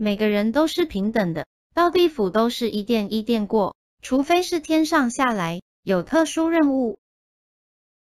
每个人都是平等的，到地府都是一殿一殿过，除非是天上下来有特殊任务。